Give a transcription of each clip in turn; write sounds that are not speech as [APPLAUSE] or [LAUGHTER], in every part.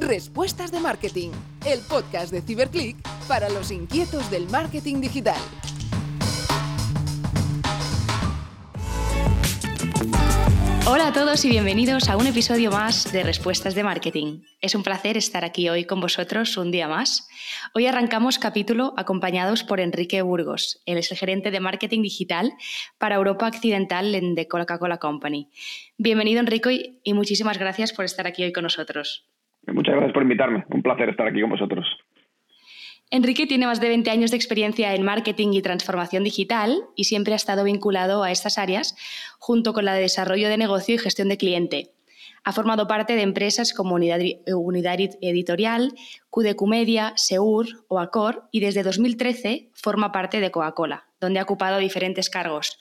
Respuestas de Marketing, el podcast de Ciberclick para los inquietos del marketing digital. Hola a todos y bienvenidos a un episodio más de Respuestas de Marketing. Es un placer estar aquí hoy con vosotros un día más. Hoy arrancamos capítulo acompañados por Enrique Burgos, el gerente de marketing digital para Europa Occidental en The Coca-Cola Company. Bienvenido Enrique y muchísimas gracias por estar aquí hoy con nosotros. Muchas gracias por invitarme, un placer estar aquí con vosotros. Enrique tiene más de 20 años de experiencia en marketing y transformación digital y siempre ha estado vinculado a estas áreas junto con la de desarrollo de negocio y gestión de cliente. Ha formado parte de empresas como Unidad, Editorial, QDQ Media, Seur o Accor y desde 2013 forma parte de Coca-Cola, donde ha ocupado diferentes cargos,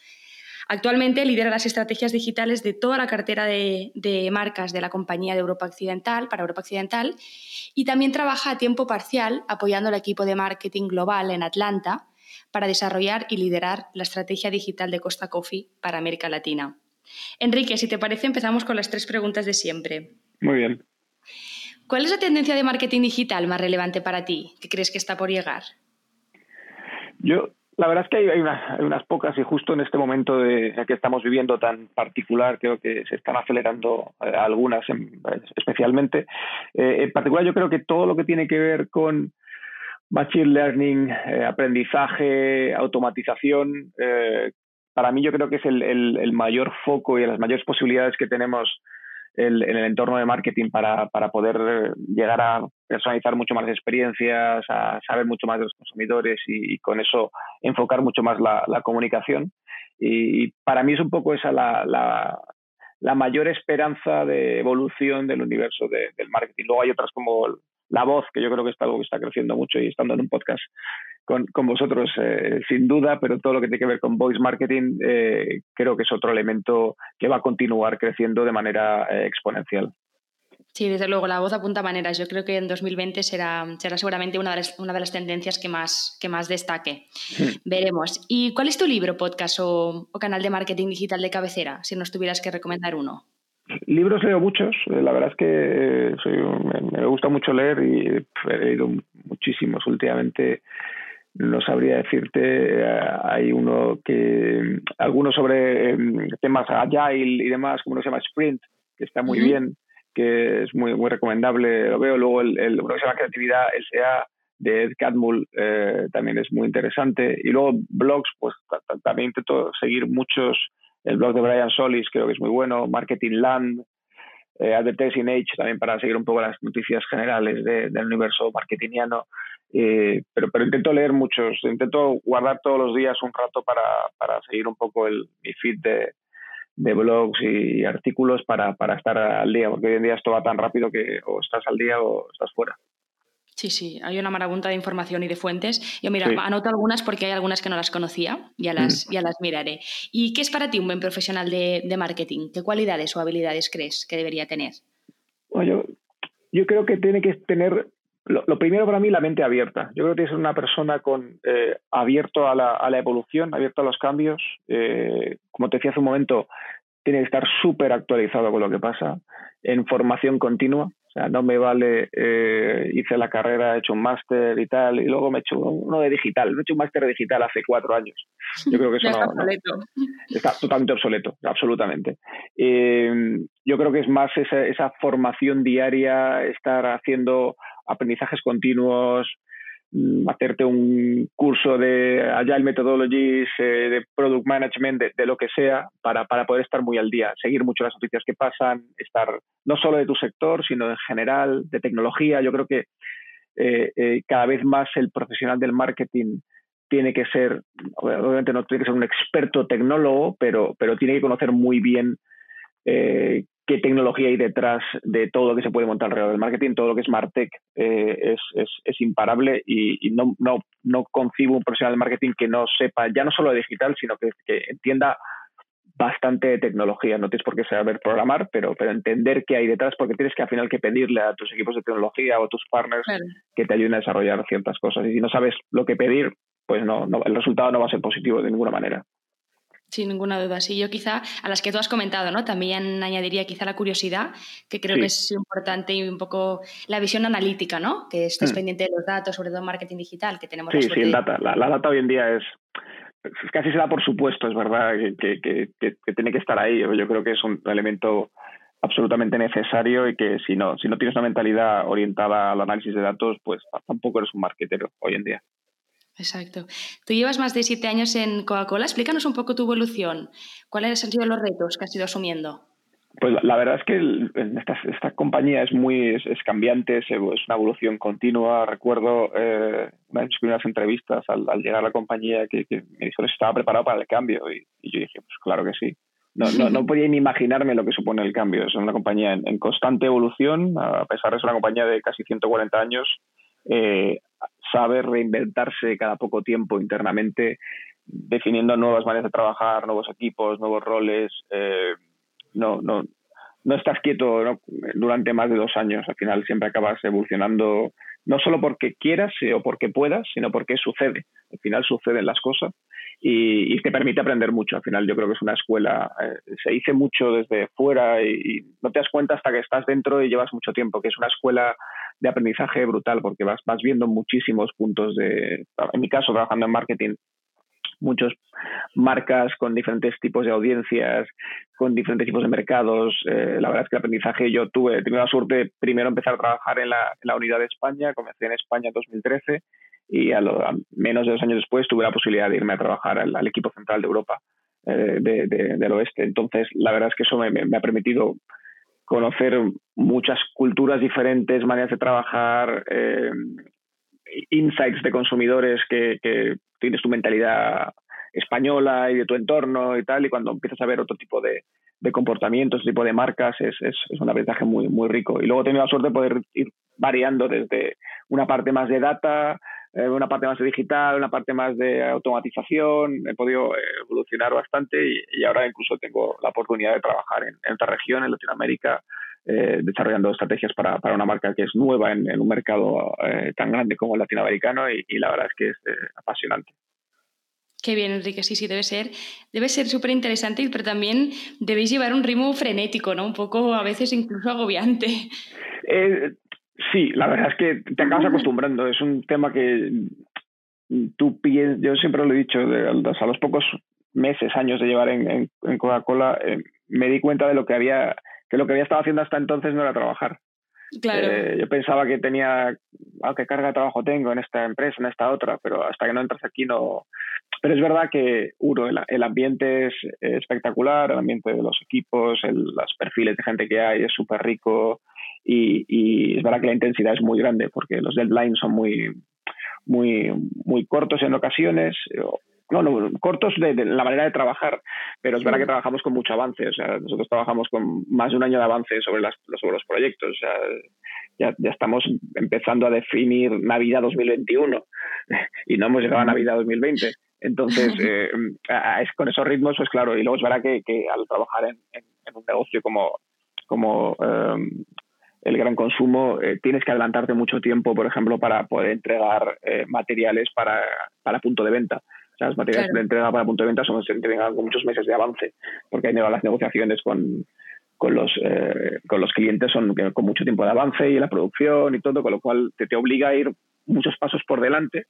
Actualmente lidera las estrategias digitales de toda la cartera de, marcas de la compañía de Europa Occidental, para Europa Occidental, y también trabaja a tiempo parcial apoyando al equipo de marketing global en Atlanta para desarrollar y liderar la estrategia digital de Costa Coffee para América Latina. Enrique, si te parece, empezamos con las tres preguntas de siempre. Muy bien. ¿Cuál es la tendencia de marketing digital más relevante para ti? ¿Qué crees que está por llegar? Yo la verdad es que hay, unas, pocas y justo en este momento de, que estamos viviendo tan particular creo que se están acelerando eh, algunas especialmente. Eh, en particular yo creo que todo lo que tiene que ver con machine learning, eh, aprendizaje, automatización, para mí yo creo que es el, el, mayor foco y las mayores posibilidades que tenemos el, en el entorno de marketing para, para, poder llegar a personalizar mucho más experiencias, a saber mucho más de los consumidores y, con eso enfocar mucho más la, comunicación. Y, para mí es un poco esa la, la, la, mayor esperanza de evolución del universo del marketing. Luego hay otras como la voz, que yo creo que es algo que está creciendo mucho y estando en un podcast con, con vosotros, eh, sin duda, pero todo lo que tiene que ver con voice marketing eh, creo que es otro elemento que va a continuar creciendo de manera eh, exponencial. Sí, desde luego, la voz apunta maneras. Yo creo que en 2020 será, será seguramente una de, las, una de las tendencias que más, que más destaque. Veremos. ¿Y cuál es tu libro, podcast o, o canal de marketing digital de cabecera, si nos tuvieras que recomendar uno? Libros leo muchos, eh, la verdad es que eh, soy, me, gusta mucho leer y he leído muchísimos últimamente. No sabría decirte, eh, hay uno que, algunos sobre temas agile y demás, como uno se llama Sprint, que está muy bien, que es muy, muy recomendable, lo veo. Luego el, el uno que se llama Creatividad S.A. de Ed Catmull también es muy interesante. Y luego blogs, pues también intento seguir muchos el blog de Brian Solis creo que es muy bueno, Marketing Land, eh, Advertising Age también para seguir un poco las noticias generales del universo marketingiano. Eh, pero, pero intento leer muchos, intento guardar todos los días un rato para, para seguir un poco el, mi feed de, de blogs y artículos para, para estar al día, porque hoy en día esto va tan rápido que o estás al día o estás fuera. Sí, sí, hay una marabunta de información y de fuentes. Yo, mira, anoto algunas porque hay algunas que no las conocía, ya las, ya las miraré. ¿Y qué es para ti un buen profesional de, marketing? ¿Qué cualidades o habilidades crees que debería tener? Bueno, yo, creo que tiene que tener, lo, primero para mí, la mente abierta. Yo creo que tiene que ser una persona con, eh, abierto a la, a la, evolución, abierto a los cambios. Eh, como te decía hace un momento, tiene que estar súper actualizado con lo que pasa, en formación continua. O sea, no me vale, eh, hice la carrera, he hecho un máster y tal, y luego me he hecho uno de digital. Me he hecho un máster digital hace cuatro años. Yo creo que eso está, no, está totalmente obsoleto, absolutamente. Eh, yo creo que es más esa, esa formación diaria, estar haciendo aprendizajes continuos, Mm, hacerte un curso de Agile Methodologies, eh, de Product Management, de, lo que sea, para, para, poder estar muy al día, seguir mucho las noticias que pasan, estar no solo de tu sector, sino en general, de tecnología. Yo creo que eh, eh, cada vez más el profesional del marketing tiene que ser, obviamente no tiene que ser un experto tecnólogo, pero, pero tiene que conocer muy bien qué tecnología hay detrás de todo lo que se puede montar alrededor del marketing, todo lo que es Martech eh, es, es, imparable y, no, no, no, concibo un profesional de marketing que no sepa ya no solo de digital, sino que, que, entienda bastante de tecnología. No tienes por qué saber programar, pero, pero entender qué hay detrás, porque tienes que al final que pedirle a tus equipos de tecnología o a tus partners que te ayuden a desarrollar ciertas cosas. Y si no sabes lo que pedir, pues no, no, el resultado no va a ser positivo de ninguna manera. Sin ninguna duda, sí. Yo quizá a las que tú has comentado, ¿no? También añadiría quizá la curiosidad, que creo que es importante y un poco la visión analítica, ¿no? Que estés mm. pendiente de los datos, sobre todo marketing digital, que tenemos. Sí, sí, el data. La, data hoy en día es casi se da por supuesto, es verdad, que, que, que, tiene que estar ahí. Yo creo que es un elemento absolutamente necesario y que si no, si no tienes una mentalidad orientada al análisis de datos, pues tampoco eres un marketero hoy en día. Exacto. Tú llevas más de siete años en Coca-Cola. Explícanos un poco tu evolución. ¿Cuáles han sido los retos que has ido asumiendo? Pues la verdad es que esta, compañía es muy es, cambiante, es, una evolución continua. Recuerdo eh, una de mis primeras entrevistas al, llegar a la compañía que, me dijo que estaba preparado para el cambio y, yo dije, pues claro que sí. No, no, no, [LAUGHS] podía ni imaginarme lo que supone el cambio. Es una compañía en, constante evolución, a pesar de ser una compañía de casi 140 años, eh, sabe reinventarse cada poco tiempo internamente, definiendo nuevas maneras de trabajar, nuevos equipos, nuevos roles. Eh, no, no, no estás quieto durante más de dos años. Al final siempre acabas evolucionando, no solo porque quieras eh, o porque puedas, sino porque sucede. Al final suceden las cosas y, te permite aprender mucho. Al final yo creo que es una escuela, eh, se dice mucho desde fuera y, no te das cuenta hasta que estás dentro y llevas mucho tiempo, que es una escuela de aprendizaje brutal porque vas, vas viendo muchísimos puntos de, en mi caso trabajando en marketing, muchas marcas con diferentes tipos de audiencias, con diferentes tipos de mercados. Eh, la verdad es que el aprendizaje yo tuve, tuve la suerte de primero empezar a trabajar en la, en la unidad de España, comencé en España en 2013 y a, menos de dos años después tuve la posibilidad de irme a trabajar al, equipo central de Europa eh, de, del oeste. Entonces, la verdad es que eso me, me, ha permitido conocer muchas culturas diferentes, maneras de trabajar, eh, insights de consumidores que, que, tienes tu mentalidad española y de tu entorno y tal, y cuando empiezas a ver otro tipo de, de comportamientos, tipo de marcas, es, es, un aprendizaje muy, muy rico. Y luego he tenido la suerte de poder ir variando desde una parte más de data, eh, una parte más de digital, una parte más de automatización. He podido eh, evolucionar bastante y, ahora incluso tengo la oportunidad de trabajar en, otra región, en Latinoamérica, eh, desarrollando estrategias para, para, una marca que es nueva en, un mercado tan grande como el latinoamericano y, la verdad es que es apasionante. Qué bien, Enrique, sí, sí, debe ser. Debe ser súper interesante, pero también debéis llevar un ritmo frenético, ¿no? Un poco a veces incluso agobiante. Sí, la verdad es que te acabas acostumbrando. Es un tema que tú piensas, yo siempre lo he dicho, a los pocos meses, años de llevar en, Coca-Cola, eh, me di cuenta de lo que había, que lo que había estado haciendo hasta entonces no era trabajar. Claro. Eh, yo pensaba que tenía, ah, qué carga de trabajo tengo en esta empresa, en esta otra, pero hasta que no entras aquí no. Pero es verdad que, uno, el, ambiente es espectacular, el ambiente de los equipos, el, los perfiles de gente que hay es súper rico, y, es verdad que la intensidad es muy grande porque los deadlines son muy, muy, muy cortos en ocasiones. No, no, cortos de, la manera de trabajar, pero es verdad que trabajamos con mucho avance. O sea, nosotros trabajamos con más de un año de avance sobre, las, sobre los proyectos. O sea, ya, ya, estamos empezando a definir Navidad 2021 [LAUGHS] y no hemos llegado a Navidad 2020. Entonces, [LAUGHS] eh, es, con esos ritmos, pues claro, y luego es verdad que, que al trabajar en, en, un negocio como, como eh, el gran consumo, eh, tienes que adelantarte mucho tiempo, por ejemplo, para poder entregar eh, materiales para, para, punto de venta. Las materiales de entrega para punto de venta son se entregan con muchos meses de avance, porque hay las negociaciones con, con los, eh, con los clientes son con mucho tiempo de avance y la producción y todo, con lo cual te, te obliga a ir muchos pasos por delante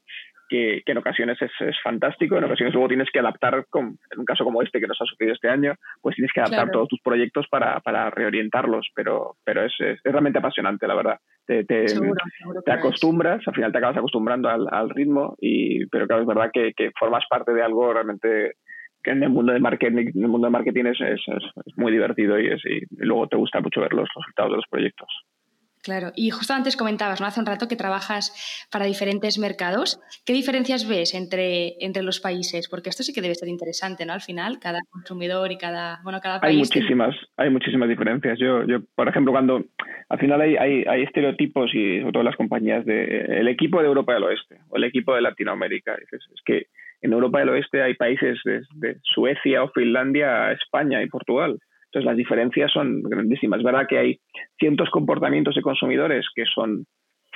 que, en ocasiones es, fantástico, en ocasiones luego tienes que adaptar, en un caso como este que nos ha sucedido este año, pues tienes que adaptar todos tus proyectos para, para reorientarlos, pero, pero es, es, realmente apasionante, la verdad. Te, te, te acostumbras, al final te acabas acostumbrando al, al, ritmo, y, pero claro, es verdad que, que formas parte de algo realmente que en el mundo de marketing, en el mundo de marketing es, es, es muy divertido y, es, y luego te gusta mucho ver los resultados de los proyectos. Claro, y justo antes comentabas, ¿no? Hace un rato que trabajas para diferentes mercados. ¿Qué diferencias ves entre, entre los países? Porque esto sí que debe ser interesante, ¿no? Al final, cada consumidor y cada, bueno, cada país. Hay muchísimas, hay muchísimas diferencias. Yo, yo, por ejemplo, cuando al final hay, hay, hay estereotipos y sobre todo las compañías de el equipo de Europa del Oeste o el equipo de Latinoamérica. Es, que en Europa del Oeste hay países desde Suecia o Finlandia a España y Portugal entonces las diferencias son grandísimas. Es verdad que hay ciertos comportamientos de consumidores que son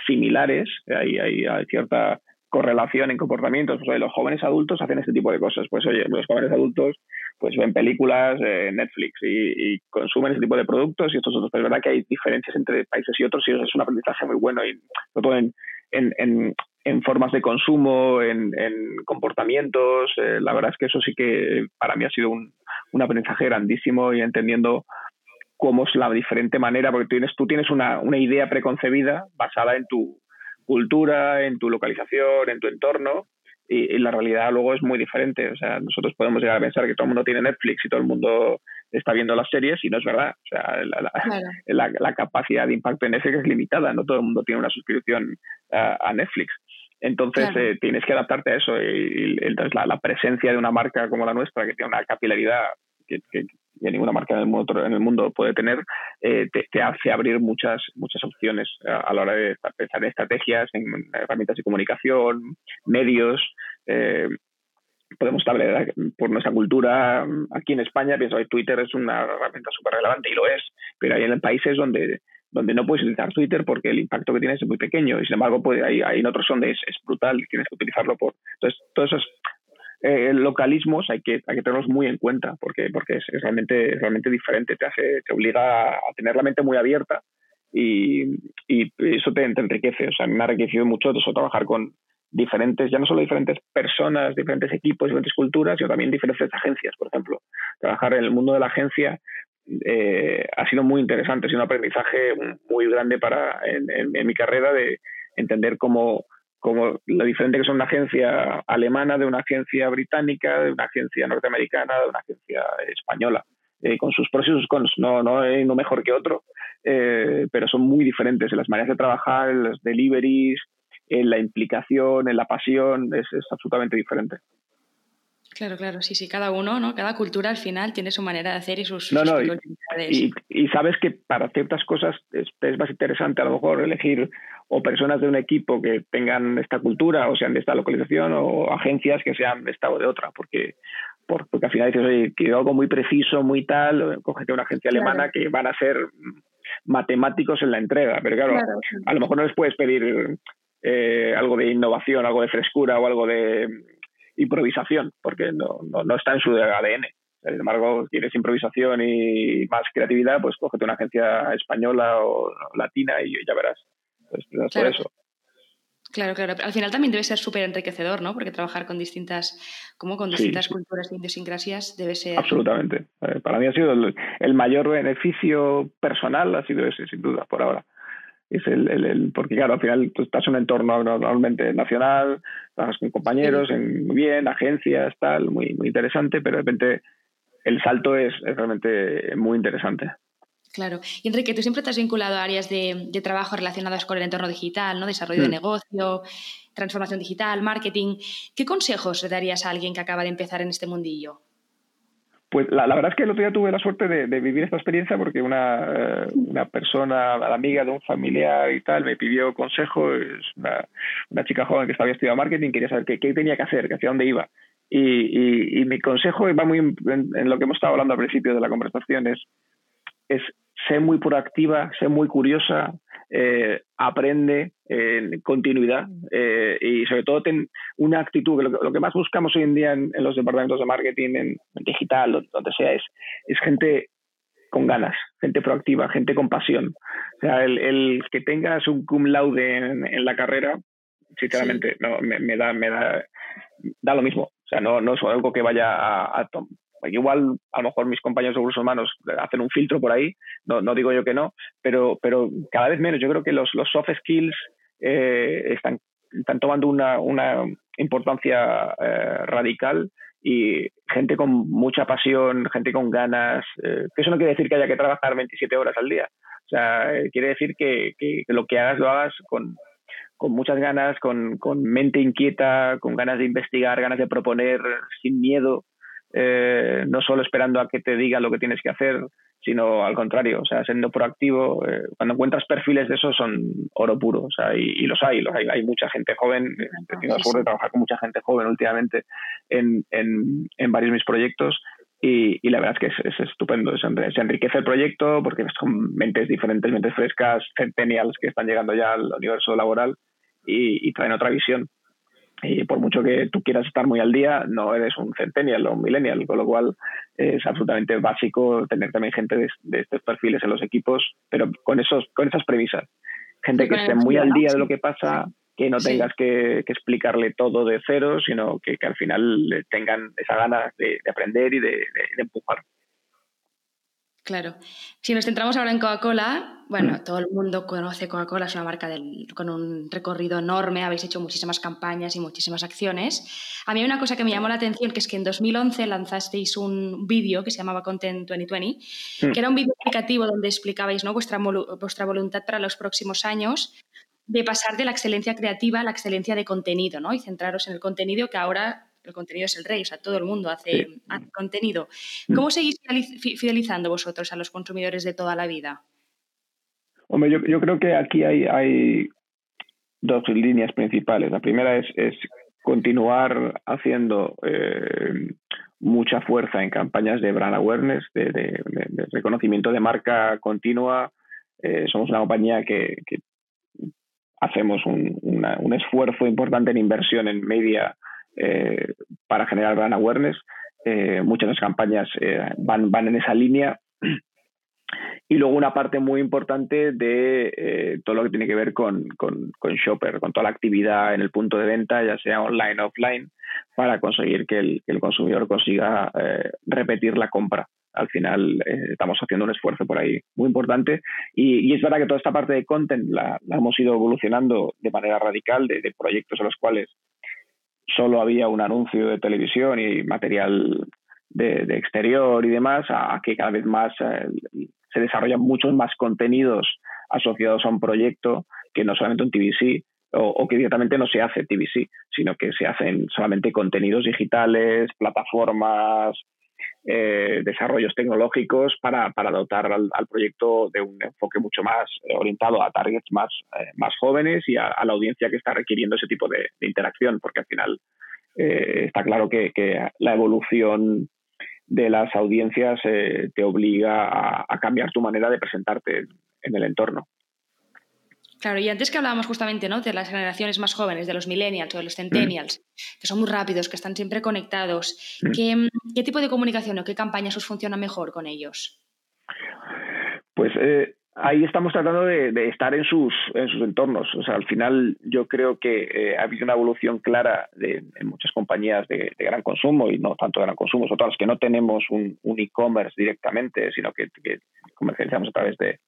similares, hay, hay, cierta correlación en comportamientos. Pues, los jóvenes adultos hacen este tipo de cosas. Pues oye, los jóvenes adultos pues ven películas, en Netflix y, consumen ese tipo de productos y estos otros. Pero es verdad que hay diferencias entre países y otros y es un aprendizaje muy bueno y sobre todo en, en, en, formas de consumo, en, comportamientos. Eh, la verdad es que eso sí que para mí ha sido un, un aprendizaje grandísimo y entendiendo cómo es la diferente manera, porque tienes, tú tienes una, una idea preconcebida basada en tu cultura, en tu localización, en tu entorno, y, la realidad luego es muy diferente. O sea, nosotros podemos llegar a pensar que todo el mundo tiene Netflix y todo el mundo está viendo las series y no es verdad. O sea, la, la, capacidad de impacto en Netflix es limitada, no todo el mundo tiene una suscripción a Netflix. Entonces eh, tienes que adaptarte a eso y, entonces la, presencia de una marca como la nuestra que tiene una capilaridad que, ninguna marca en el mundo, en el mundo puede tener, eh, te, hace abrir muchas, muchas opciones a, la hora de pensar en estrategias, en herramientas de comunicación, medios. Eh, podemos establecer por nuestra cultura aquí en España, pienso que Twitter es una herramienta súper relevante y lo es, pero hay en países donde donde no puedes utilizar Twitter porque el impacto que tienes es muy pequeño y sin embargo puede, hay, hay en otros donde es, es, brutal y tienes que utilizarlo por entonces todos esos eh, localismos hay que, hay que tenerlos muy en cuenta porque porque es, realmente realmente diferente te hace te obliga a tener la mente muy abierta y, y eso te, enriquece o sea me ha enriquecido mucho eso trabajar con diferentes, ya no solo diferentes personas, diferentes equipos, diferentes culturas, sino también diferentes agencias, por ejemplo. Trabajar en el mundo de la agencia eh, ha sido muy interesante, ha sido un aprendizaje muy grande para en, mi carrera de entender cómo, cómo, lo diferente que son una agencia alemana de una agencia británica, de una agencia norteamericana, de una agencia española. Eh, con sus pros y sus cons, no, no hay uno mejor que otro, eh, pero son muy diferentes en las maneras de trabajar, en los deliveries, en la implicación, en la pasión, es absolutamente diferente. Claro, claro, sí, sí, cada uno, ¿no? Cada cultura al final tiene su manera de hacer y sus, no, no, y, sabes que para ciertas cosas es, más interesante a lo mejor elegir o personas de un equipo que tengan esta cultura o sean de esta localización o agencias que sean de esta o de otra, porque, porque al final dices, oye, quiero algo muy preciso, muy tal, cógete una agencia alemana que van a ser matemáticos en la entrega, pero claro, a lo mejor no les puedes pedir eh, algo de innovación, algo de frescura o algo de improvisación, porque no, no, está en su ADN. Sin embargo, quieres improvisación y más creatividad, pues cógete una agencia española o latina y ya verás. Pues, claro. eso. Claro, claro. Al final también debe ser súper enriquecedor, ¿no? Porque trabajar con distintas, como con distintas culturas e idiosincrasias debe ser. Absolutamente. Eh, para mí ha sido el, mayor beneficio personal, ha sido ese, sin duda, por ahora es el, el, porque claro, al final tú estás en un entorno normalmente nacional, trabajas con compañeros, en, muy bien, agencias, tal, muy, muy interesante, pero de repente el salto es, realmente muy interesante. Claro. Y Enrique, tú siempre te has vinculado a áreas de, de trabajo relacionadas con el entorno digital, ¿no? Desarrollo de mm. negocio, transformación digital, marketing. ¿Qué consejos le darías a alguien que acaba de empezar en este mundillo? Pues la, verdad es que el otro día tuve la suerte de, vivir esta experiencia porque una, eh, una persona, la amiga de un familiar y tal, me pidió consejo, es una, chica joven que estaba estudiando marketing, quería saber qué, tenía que hacer, hacia dónde iba. Y, mi consejo va muy en, lo que hemos estado hablando al principio de la conversación, es, es ser muy proactiva, ser muy curiosa, eh, aprende en continuidad eh, y sobre todo ten una actitud, que lo, que más buscamos hoy en día en, los departamentos de marketing, en, digital, donde sea, es, es gente con ganas, gente proactiva, gente con pasión. O sea, el, que tengas un cum laude en, la carrera, sinceramente, no, me, da, me da, da lo mismo. O sea, no, no es algo que vaya a, a, igual a lo mejor mis compañeros de recursos humanos hacen un filtro por ahí, no, no digo yo que no, pero, pero cada vez menos. Yo creo que los, los soft skills eh, están, están tomando una, una importancia eh, radical y gente con mucha pasión, gente con ganas, eh, que eso no quiere decir que haya que trabajar 27 horas al día. O sea, quiere decir que, que, lo que hagas lo hagas con, con muchas ganas, con, con, mente inquieta, con ganas de investigar, ganas de proponer, sin miedo. Eh, no solo esperando a que te diga lo que tienes que hacer, sino al contrario, o sea, siendo proactivo. Eh, cuando encuentras perfiles de esos son oro puro, o sea, y, los hay, los hay, hay mucha gente joven, he tenido la suerte de trabajar con mucha gente joven últimamente en, en, en varios de mis proyectos y, la verdad es que es, estupendo, se enriquece el proyecto porque son mentes diferentes, mentes frescas, centennials que están llegando ya al universo laboral y, y traen otra visión. Y por mucho que tú quieras estar muy al día, no eres un centennial o un millennial, con lo cual es absolutamente básico tener también gente de, estos perfiles en los equipos, pero con, esos, con esas premisas. Gente que esté muy al día de lo que pasa, que no tengas que, explicarle todo de cero, sino que, al final tengan esa ganas de, aprender y de empujar. Claro. Si nos centramos ahora en Coca-Cola, bueno, mm. todo el mundo conoce Coca-Cola, es una marca con un recorrido enorme, habéis hecho muchísimas campañas y muchísimas acciones. A mí hay una cosa que me llamó la atención, que es que en 2011 lanzasteis un vídeo que se llamaba Content 2020, mm. que era un vídeo explicativo donde explicabais ¿no? vuestra, vuestra voluntad para los próximos años de pasar de la excelencia creativa a la excelencia de contenido, ¿no? Y centraros en el contenido que ahora el contenido es el rey, o sea, todo el mundo hace, contenido. Mm. ¿Cómo seguís fidelizando vosotros a los consumidores de toda la vida? Hombre, yo, creo que aquí hay, dos líneas principales. La primera es, continuar haciendo eh, mucha fuerza en campañas de brand awareness, de, reconocimiento de marca continua. Eh, somos una compañía que, hacemos un, un, esfuerzo importante en inversión en media eh, para generar brand awareness. Eh, muchas de las campañas eh, van, van en esa línea. [CLEARS THROAT] Y luego una parte muy importante de todo lo que tiene que ver con, con, Shopper, con toda la actividad en el punto de venta, ya sea online o offline, para conseguir que el, el consumidor consiga repetir la compra. Al final estamos haciendo un esfuerzo por ahí muy importante y, es verdad que toda esta parte de content la, hemos ido evolucionando de manera radical, de, de proyectos en los cuales solo había un anuncio de televisión y material de, exterior y demás, a, que cada vez más eh, se desarrollan muchos más contenidos asociados a un proyecto que no solamente un TVC o, o, que directamente no se hace TVC, sino que se hacen solamente contenidos digitales, plataformas, eh, desarrollos tecnológicos para, para dotar al, proyecto de un enfoque mucho más eh, orientado a targets más, eh, más jóvenes y a, la audiencia que está requiriendo ese tipo de, interacción, porque al final está claro que, la evolución de las audiencias te obliga a, cambiar tu manera de presentarte en el entorno. Claro, y antes que hablábamos justamente ¿no? de las generaciones más jóvenes, de los millennials o de los centennials, mm. que son muy rápidos, que están siempre conectados, mm. ¿qué, tipo de comunicación o qué campañas os funciona mejor con ellos? Pues eh, ahí estamos tratando de, estar en sus, en sus entornos. O sea, al final yo creo que eh, ha habido una evolución clara de, en muchas compañías de, gran consumo y no tanto de gran consumo, sobre todo las que no tenemos un, e-commerce directamente, sino que, que comercializamos a través de,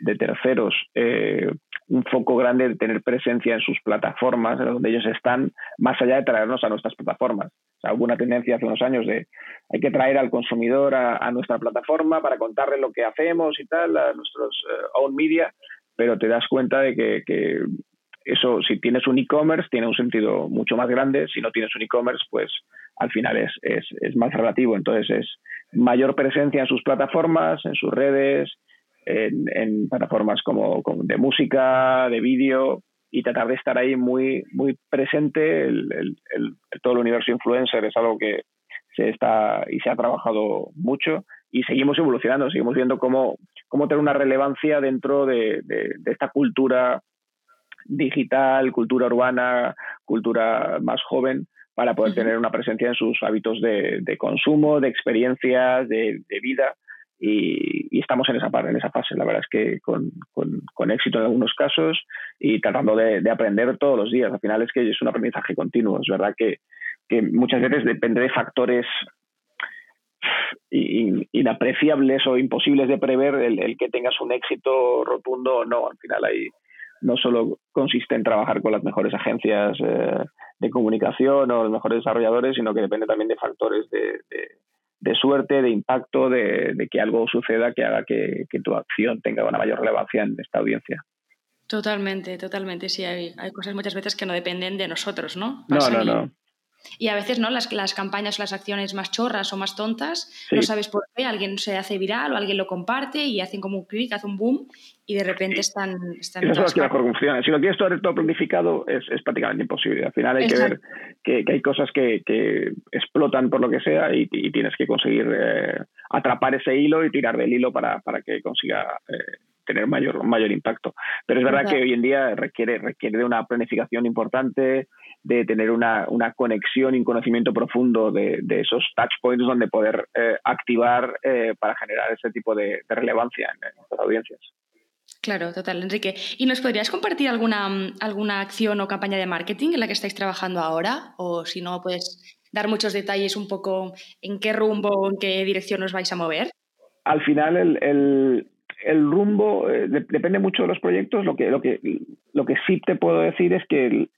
de terceros, eh, un foco grande de tener presencia en sus plataformas, donde ellos están, más allá de traernos a nuestras plataformas. O hubo una tendencia hace unos años de hay que traer al consumidor a, nuestra plataforma para contarle lo que hacemos y tal, a nuestros eh, own media, pero te das cuenta de que, eso, si tienes un e-commerce, tiene un sentido mucho más grande. Si no tienes un e-commerce, pues al final es, es, es más relativo. Entonces es mayor presencia en sus plataformas, en sus redes, en, plataformas como, de música, de vídeo y tratar de estar ahí muy, muy presente. El, todo el universo influencer es algo que se está y se ha trabajado mucho y seguimos evolucionando, seguimos viendo cómo, cómo tener una relevancia dentro de, esta cultura digital, cultura urbana, cultura más joven, para poder tener una presencia en sus hábitos de, consumo, de experiencias, de, vida y, estamos en esa, en esa fase, la verdad es que con, con, éxito en algunos casos y tratando de, aprender todos los días. Al final es que es un aprendizaje continuo. Es verdad que, que muchas veces depende de factores inapreciables o imposibles de prever el, que tengas un éxito rotundo o no. Al final ahí no solo consiste en trabajar con las mejores agencias eh, de comunicación o los mejores desarrolladores, sino que depende también de factores de de suerte, de impacto, de, que algo suceda que haga que, tu acción tenga una mayor relevancia en esta audiencia. Totalmente, totalmente. Sí, hay, hay cosas muchas veces que no dependen de nosotros, ¿no? no, no, no. Y a veces, ¿no? Las, las campañas o las acciones más chorras o más tontas, no sabes por qué, alguien se hace viral o alguien lo comparte y hacen como un clic, hace un boom y de repente están... están Eso es lo que mejor funciona. Si lo quieres todo, todo planificado, es, es, prácticamente imposible. Al final hay que ver que, que, hay cosas que, que, explotan por lo que sea y, tienes que conseguir eh, atrapar ese hilo y tirar del hilo para, para que consiga... Eh, tener mayor, mayor impacto. Pero es verdad que hoy en día requiere, requiere de una planificación importante, de tener una, una, conexión y un conocimiento profundo de, esos touch points donde poder eh, activar eh, para generar ese tipo de, relevancia en, las audiencias. Claro, total, Enrique. ¿Y nos podrías compartir alguna, alguna acción o campaña de marketing en la que estáis trabajando ahora? O si no, puedes dar muchos detalles un poco en qué rumbo en qué dirección os vais a mover. Al final, el, el rumbo eh, depende mucho de los proyectos. Lo que, lo que, lo que sí te puedo decir es que el,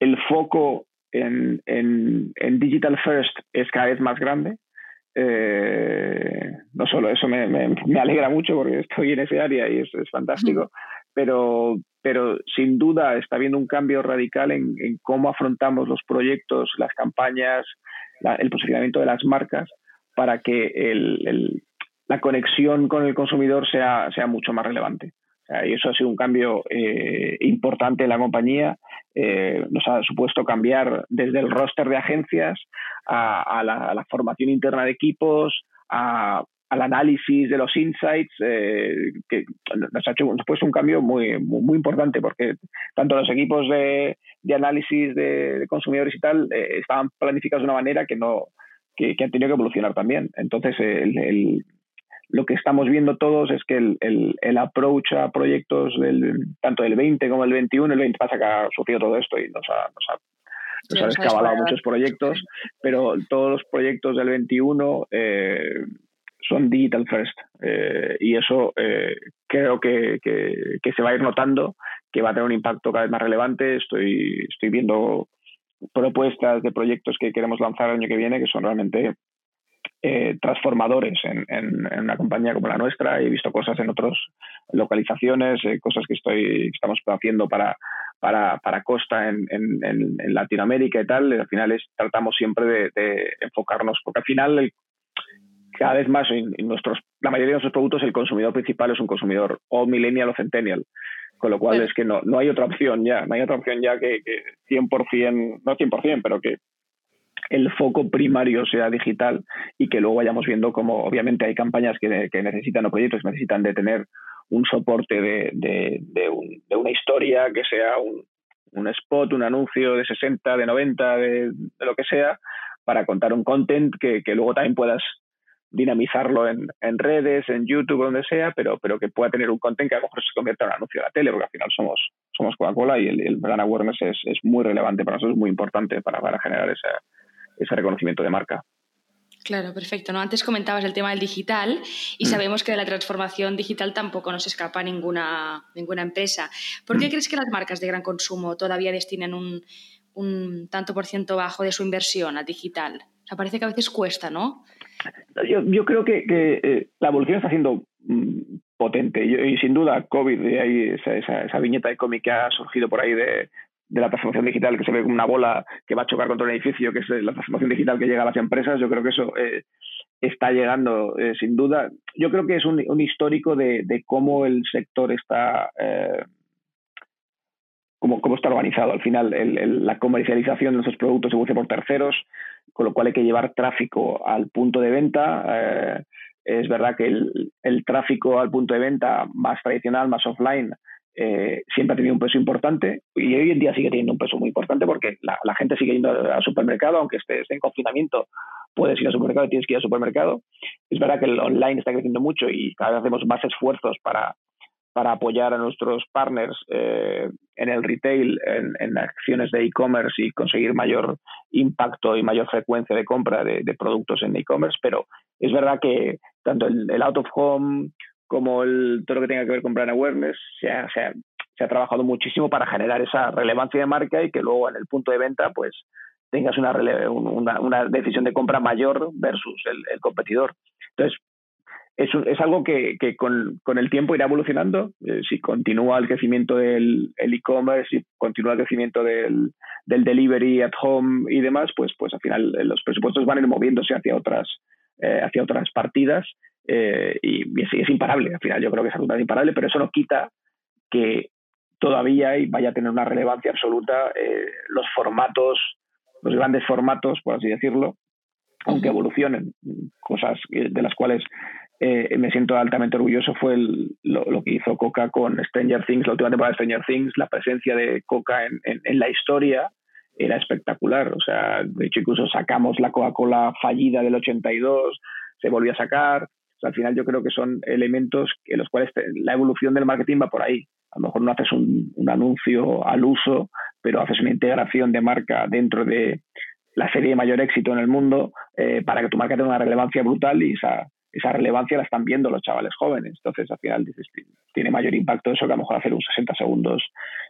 el, foco en, en, en, Digital First es cada vez más grande. Eh, no solo eso me, me, alegra mucho porque estoy en ese área y es, es fantástico, pero, pero sin duda está habiendo un cambio radical en, en cómo afrontamos los proyectos, las campañas, el posicionamiento de las marcas para que el, el, la conexión con el consumidor sea, sea mucho más relevante. y eso ha sido un cambio eh, importante en la compañía. Eh, nos ha supuesto cambiar desde el roster de agencias a, la, formación interna de equipos, al análisis de los insights, eh, que nos ha hecho supuesto un cambio muy, muy, importante porque tanto los equipos de, análisis de, consumidores y tal estaban planificados de una manera que no que, han tenido que evolucionar también. Entonces, el, lo que estamos viendo todos es que el, el, el approach a proyectos del, tanto del 20 como del 21, el 20 pasa que ha sufrido todo esto y nos ha, nos ha, nos ha descabalado muchos proyectos, pero todos los proyectos del 21 eh, son digital first eh, y eso eh, creo que, que, que, se va a ir notando, que va a tener un impacto cada vez más relevante. Estoy, estoy viendo propuestas de proyectos que queremos lanzar el año que viene que son realmente eh, transformadores en, en, una compañía como la nuestra. He visto cosas en otras localizaciones, eh, cosas que estoy estamos haciendo para, para, para Costa en, en, Latinoamérica y tal. Al final es, tratamos siempre de, enfocarnos, porque al final cada vez más en, nuestros, la mayoría de nuestros productos el consumidor principal es un consumidor o millennial o centennial. Con lo cual es que no, no hay otra opción ya, no hay otra opción ya que, que 100%, no 100%, pero que el foco primario sea digital y que luego vayamos viendo cómo obviamente hay campañas que, necesitan o proyectos que necesitan de tener un soporte de, de, una historia que sea un, un, spot, un anuncio de 60, de 90, de, lo que sea, para contar un content que, que luego también puedas dinamizarlo en, en, redes, en YouTube, donde sea, pero, pero que pueda tener un content que a lo mejor se convierta en un anuncio de la tele, porque al final somos, somos Coca-Cola y el, el, awareness es, es, muy relevante para nosotros, es muy importante para, para generar esa, ese reconocimiento de marca. Claro, perfecto. ¿no? Antes comentabas el tema del digital y mm. sabemos que de la transformación digital tampoco nos escapa ninguna, ninguna empresa. ¿Por qué mm. crees que las marcas de gran consumo todavía destinan un, un tanto por ciento bajo de su inversión a digital? O sea, parece que a veces cuesta, ¿no? Yo, yo creo que, que eh, la evolución está siendo mm, potente y, sin duda COVID, esa, esa, esa, viñeta de cómic que ha surgido por ahí de, de la transformación digital que se ve como una bola que va a chocar contra un edificio, que es la transformación digital que llega a las empresas, yo creo que eso eh, está llegando eh, sin duda. Yo creo que es un, un histórico de, de, cómo el sector está, eh, cómo, está organizado. Al final, el, la comercialización de nuestros productos se produce por terceros, con lo cual hay que llevar tráfico al punto de venta. Eh, es verdad que el, el tráfico al punto de venta más tradicional, más offline, eh, siempre ha tenido un peso importante y hoy en día sigue teniendo un peso muy importante porque la, gente sigue yendo al supermercado, aunque esté, en confinamiento, puedes ir al supermercado y tienes que ir al supermercado. Es verdad que el online está creciendo mucho y cada vez hacemos más esfuerzos para, para apoyar a nuestros partners eh, en el retail, en, acciones de e-commerce y conseguir mayor impacto y mayor frecuencia de compra de, productos en e-commerce, pero es verdad que tanto el, el out of home como el, todo lo que tenga que ver con brand awareness, se ha, trabajado muchísimo para generar esa relevancia de marca y que luego en el punto de venta pues tengas una, una, una decisión de compra mayor versus el, competidor. Entonces, es, algo que, con, el tiempo irá evolucionando. Eh, si continúa el crecimiento del e-commerce, si continúa el crecimiento del, del, delivery at home y demás, pues, pues al final eh, los presupuestos van a ir moviéndose hacia otras, eh, hacia otras partidas eh, y, es, imparable. Al final yo creo que es absolutamente imparable, pero eso no quita que todavía vaya a tener una relevancia absoluta eh, los formatos, los grandes formatos, por así decirlo, aunque evolucionen. Cosas de las cuales eh, me siento altamente orgulloso fue lo, que hizo Coca con Stranger Things, la última temporada de Stranger Things, la presencia de Coca en, en, la historia era espectacular. O sea, de hecho, incluso sacamos la Coca-Cola fallida del 82, se volvió a sacar. Al final yo creo que son elementos en los cuales la evolución del marketing va por ahí. A lo mejor no haces un, anuncio al uso, pero haces una integración de marca dentro de la serie de mayor éxito en el mundo eh, para que tu marca tenga una relevancia brutal y esa, esa relevancia la están viendo los chavales jóvenes. Entonces, al final, dices, tiene mayor impacto eso que a lo mejor hacer un 60 segundos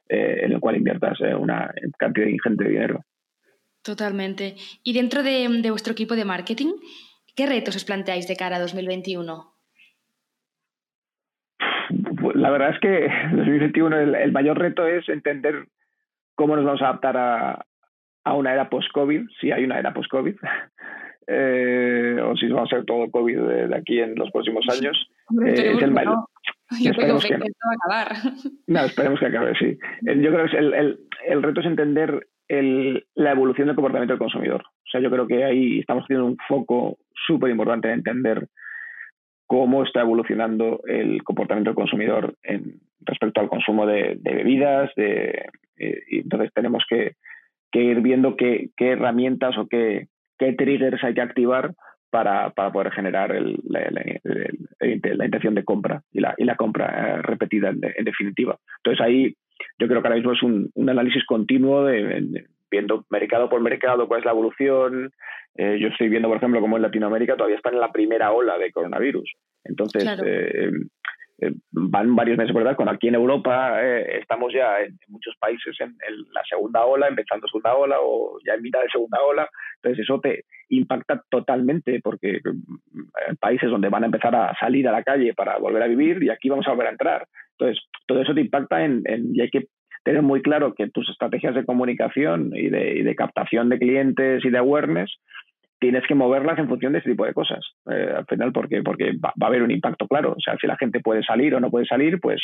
eh, en el cual inviertas eh, una cantidad ingente de dinero. Totalmente. Y dentro de, vuestro equipo de marketing, ¿qué retos os planteáis de cara a 2021? Pues, la verdad es que [LAUGHS] 2021 el, mayor reto es entender cómo nos vamos a adaptar a, a una era post-COVID, si hay una era post-COVID, [LAUGHS] eh, o si va a ser todo COVID de, aquí en los próximos años. Eh, es el no. [LAUGHS] Yo esperemos que, no. va a acabar. No, esperemos que acabe, sí. Yo creo que el, el, el reto es entender el, la evolución del comportamiento del consumidor. O sea, yo creo que ahí estamos teniendo un foco súper importante en entender cómo está evolucionando el comportamiento del consumidor en, respecto al consumo de, bebidas. De, eh, y entonces tenemos que, que ir viendo qué, herramientas o qué, triggers hay que activar para, para poder generar el, la, la, intención de compra y la, y la compra eh, repetida en, definitiva. Entonces ahí yo creo que ahora mismo es un análisis continuo de, viendo mercado por mercado cuál es la evolución. Eh, yo estoy viendo, por ejemplo, como en Latinoamérica todavía están en la primera ola de coronavirus. Entonces, eh, eh, van varios meses, ¿verdad? Cuando aquí en Europa estamos ya en, muchos países en, la segunda ola, empezando segunda ola o ya en mitad de segunda ola, entonces eso te impacta totalmente porque en países donde van a empezar a salir a la calle para volver a vivir y aquí vamos a volver a entrar. Entonces, todo eso te impacta en, y hay que tener muy claro que tus estrategias de comunicación y de, captación de clientes y de awareness tienes que moverlas en función de este tipo de cosas. Eh, al final, porque, porque va, a haber un impacto claro. O sea, si la gente puede salir o no puede salir, pues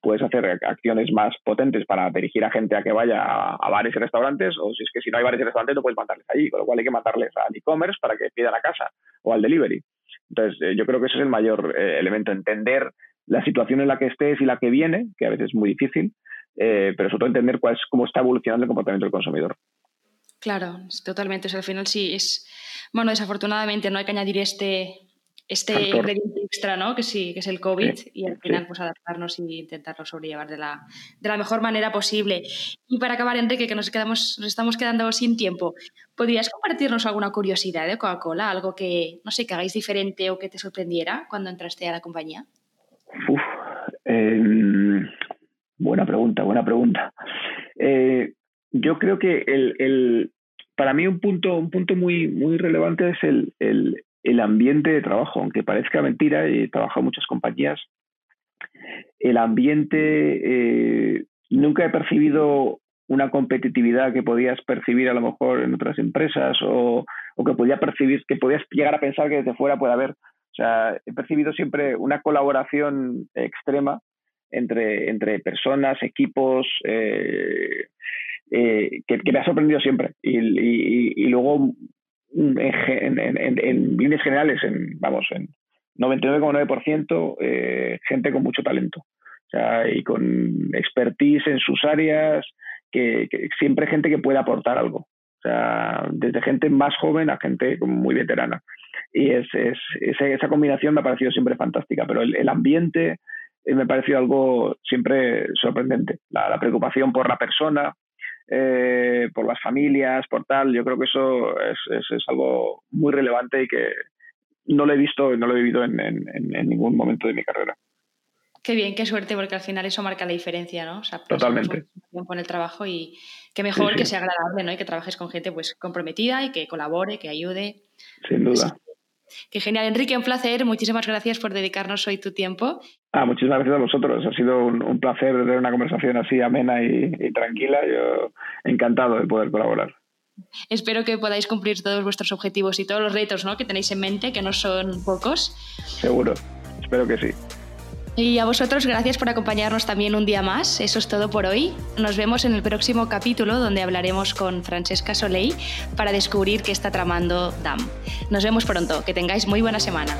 puedes hacer acciones más potentes para dirigir a gente a que vaya a, bares y restaurantes, o si es que si no hay bares y restaurantes, no puedes mandarles allí, con lo cual hay que mandarles al e-commerce para que pidan a casa o al delivery. Entonces, eh, yo creo que ese es el mayor eh, elemento, entender la situación en la que estés y la que viene, que a veces es muy difícil, pero sobre todo entender cuál es, cómo está evolucionando el comportamiento del consumidor. Claro, totalmente. O sea, al final sí es bueno, desafortunadamente no hay que añadir este, este ingrediente extra, ¿no? Que sí, que es el COVID, y al final pues adaptarnos e intentarlo sobrellevar de la, de la mejor manera posible. Y para acabar, Enrique, que nos, quedamos, nos estamos quedando sin tiempo, ¿podrías compartirnos alguna curiosidad de Coca-Cola? Algo que, no sé, que hagáis diferente o que te sorprendiera cuando entraste a la compañía? Uf, em, buena pregunta, buena pregunta. Eh, yo creo que el, para mí un punto, un punto muy, muy relevante es el, el, ambiente de trabajo, aunque parezca mentira, he trabajado en muchas compañías, el ambiente, eh, nunca he percibido una competitividad que podías percibir a lo mejor en otras empresas o, o, que podía percibir, que podías llegar a pensar que desde fuera puede haber. O sea, he percibido siempre una colaboración extrema entre, entre personas, equipos, eh, eh, que, me ha sorprendido siempre. Y, luego, en, líneas generales, en, vamos, en 99,9%, eh, gente con mucho talento. O sea, y con expertise en sus áreas, que, siempre gente que puede aportar algo. O sea, desde gente más joven a gente muy veterana. Y es, es, esa, combinación me ha parecido siempre fantástica, pero el, ambiente eh, me ha parecido algo siempre sorprendente. la, preocupación por la persona, eh, por las familias, por tal. Yo creo que eso es, es, algo muy relevante y que no lo he visto y no lo he vivido en, en, ningún momento de mi carrera. Qué bien, qué suerte, porque al final eso marca la diferencia, ¿no? O sea, pues, Totalmente. Tiempo en el trabajo y qué mejor que sea agradable, ¿no? Y que trabajes con gente pues comprometida y que colabore, que ayude. Sin duda. Qué genial, Enrique, un placer. Muchísimas gracias por dedicarnos hoy tu tiempo. Ah, muchísimas gracias a vosotros. Ha sido un, placer tener una conversación así amena y, tranquila. Yo encantado de poder colaborar. Espero que podáis cumplir todos vuestros objetivos y todos los retos ¿no? que tenéis en mente, que no son pocos. Seguro, espero que sí. Y a vosotros, gracias por acompañarnos también un día más. Eso es todo por hoy. Nos vemos en el próximo capítulo donde hablaremos con Francesca Soleil para descubrir qué está tramando DAM. Nos vemos pronto. Que tengáis muy buena semana.